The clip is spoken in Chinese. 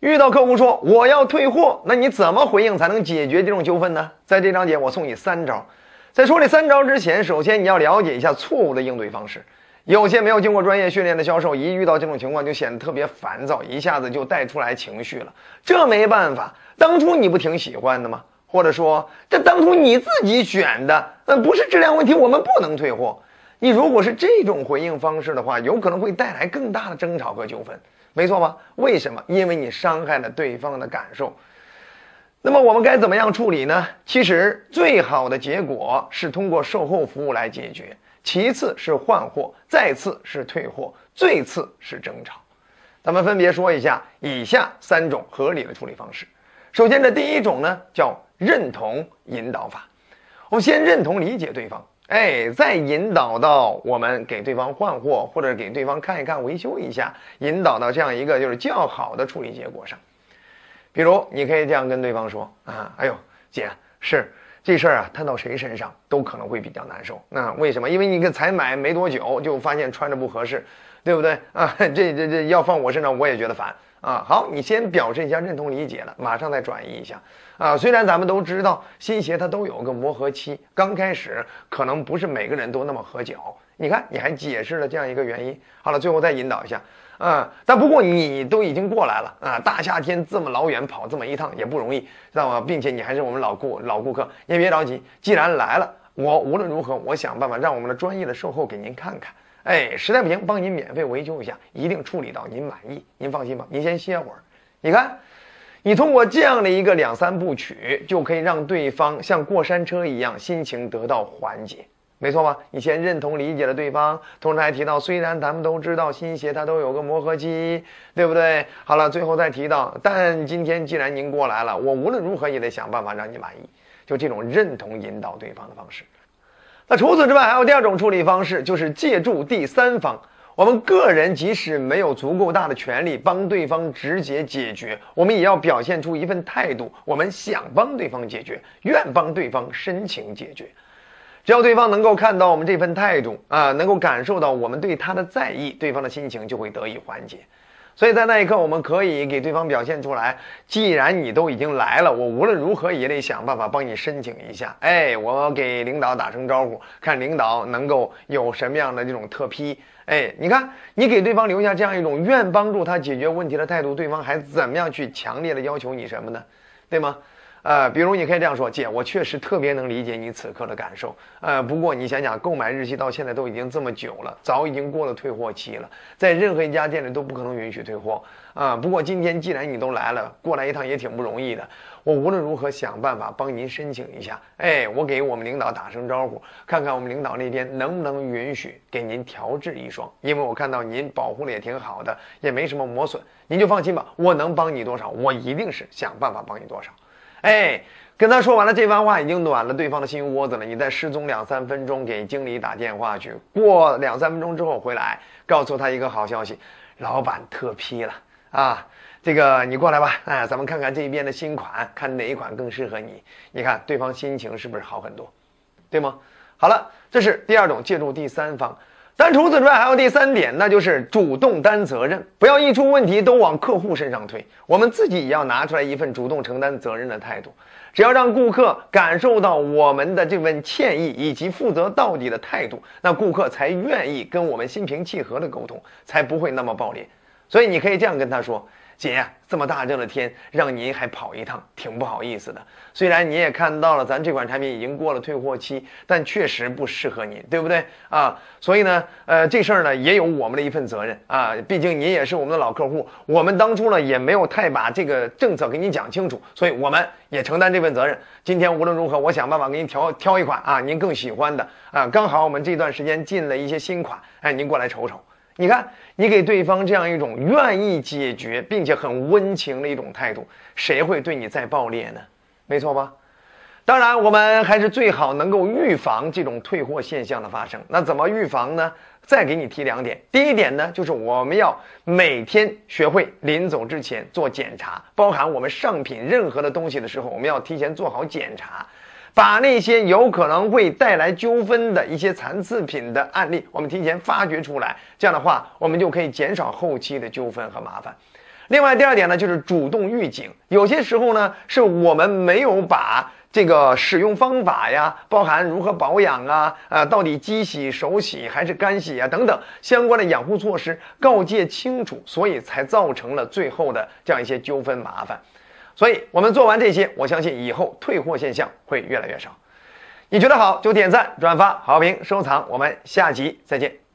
遇到客户说我要退货，那你怎么回应才能解决这种纠纷呢？在这章节我送你三招。在说这三招之前，首先你要了解一下错误的应对方式。有些没有经过专业训练的销售，一遇到这种情况就显得特别烦躁，一下子就带出来情绪了。这没办法，当初你不挺喜欢的吗？或者说，这当初你自己选的，呃，不是质量问题，我们不能退货。你如果是这种回应方式的话，有可能会带来更大的争吵和纠纷。没错吧？为什么？因为你伤害了对方的感受。那么我们该怎么样处理呢？其实最好的结果是通过售后服务来解决，其次是换货，再次是退货，最次是争吵。咱们分别说一下以下三种合理的处理方式。首先，这第一种呢叫认同引导法。我们先认同理解对方。哎，再引导到我们给对方换货，或者给对方看一看、维修一下，引导到这样一个就是较好的处理结果上。比如，你可以这样跟对方说：“啊，哎呦，姐，是这事儿啊，摊到谁身上都可能会比较难受。那为什么？因为你才买没多久，就发现穿着不合适，对不对？啊，这这这要放我身上，我也觉得烦。”啊，好，你先表示一下认同理解了，马上再转移一下。啊，虽然咱们都知道新鞋它都有个磨合期，刚开始可能不是每个人都那么合脚。你看，你还解释了这样一个原因。好了，最后再引导一下。啊，但不过你都已经过来了啊，大夏天这么老远跑这么一趟也不容易，知道吗？并且你还是我们老顾老顾客，您别着急，既然来了，我无论如何我想办法让我们的专业的售后给您看看。哎，实在不行，帮您免费维修一下，一定处理到您满意。您放心吧，您先歇会儿。你看，你通过这样的一个两三部曲，就可以让对方像过山车一样，心情得到缓解，没错吧？你先认同理解了对方，同时还提到，虽然咱们都知道新鞋它都有个磨合期，对不对？好了，最后再提到，但今天既然您过来了，我无论如何也得想办法让你满意。就这种认同引导对方的方式。那除此之外，还有第二种处理方式，就是借助第三方。我们个人即使没有足够大的权利帮对方直接解决，我们也要表现出一份态度，我们想帮对方解决，愿帮对方申请解决。只要对方能够看到我们这份态度啊，能够感受到我们对他的在意，对方的心情就会得以缓解。所以在那一刻，我们可以给对方表现出来。既然你都已经来了，我无论如何也得想办法帮你申请一下。哎，我给领导打声招呼，看领导能够有什么样的这种特批。哎，你看，你给对方留下这样一种愿帮助他解决问题的态度，对方还怎么样去强烈的要求你什么呢？对吗？呃，比如你可以这样说，姐，我确实特别能理解你此刻的感受。呃，不过你想想，购买日期到现在都已经这么久了，早已经过了退货期了，在任何一家店里都不可能允许退货啊。不过今天既然你都来了，过来一趟也挺不容易的，我无论如何想办法帮您申请一下。哎，我给我们领导打声招呼，看看我们领导那边能不能允许给您调制一双，因为我看到您保护的也挺好的，也没什么磨损，您就放心吧。我能帮你多少，我一定是想办法帮你多少。哎，跟他说完了这番话，已经暖了对方的心窝子了。你再失踪两三分钟，给经理打电话去。过两三分钟之后回来，告诉他一个好消息：老板特批了啊！这个你过来吧，哎，咱们看看这边的新款，看哪一款更适合你。你看对方心情是不是好很多，对吗？好了，这是第二种借助第三方。但除此之外，还有第三点，那就是主动担责任，不要一出问题都往客户身上推，我们自己也要拿出来一份主动承担责任的态度。只要让顾客感受到我们的这份歉意以及负责到底的态度，那顾客才愿意跟我们心平气和的沟通，才不会那么暴烈。所以你可以这样跟他说。姐，这么大热的天，让您还跑一趟，挺不好意思的。虽然你也看到了，咱这款产品已经过了退货期，但确实不适合您，对不对啊？所以呢，呃，这事儿呢也有我们的一份责任啊。毕竟您也是我们的老客户，我们当初呢也没有太把这个政策给你讲清楚，所以我们也承担这份责任。今天无论如何，我想办法给您挑挑一款啊，您更喜欢的啊。刚好我们这段时间进了一些新款，哎，您过来瞅瞅。你看，你给对方这样一种愿意解决并且很温情的一种态度，谁会对你再爆裂呢？没错吧？当然，我们还是最好能够预防这种退货现象的发生。那怎么预防呢？再给你提两点。第一点呢，就是我们要每天学会临走之前做检查，包含我们上品任何的东西的时候，我们要提前做好检查。把那些有可能会带来纠纷的一些残次品的案例，我们提前发掘出来，这样的话，我们就可以减少后期的纠纷和麻烦。另外，第二点呢，就是主动预警。有些时候呢，是我们没有把这个使用方法呀，包含如何保养啊，呃，到底机洗、手洗还是干洗啊等等相关的养护措施告诫清楚，所以才造成了最后的这样一些纠纷麻烦。所以，我们做完这些，我相信以后退货现象会越来越少。你觉得好就点赞、转发、好评、收藏。我们下集再见。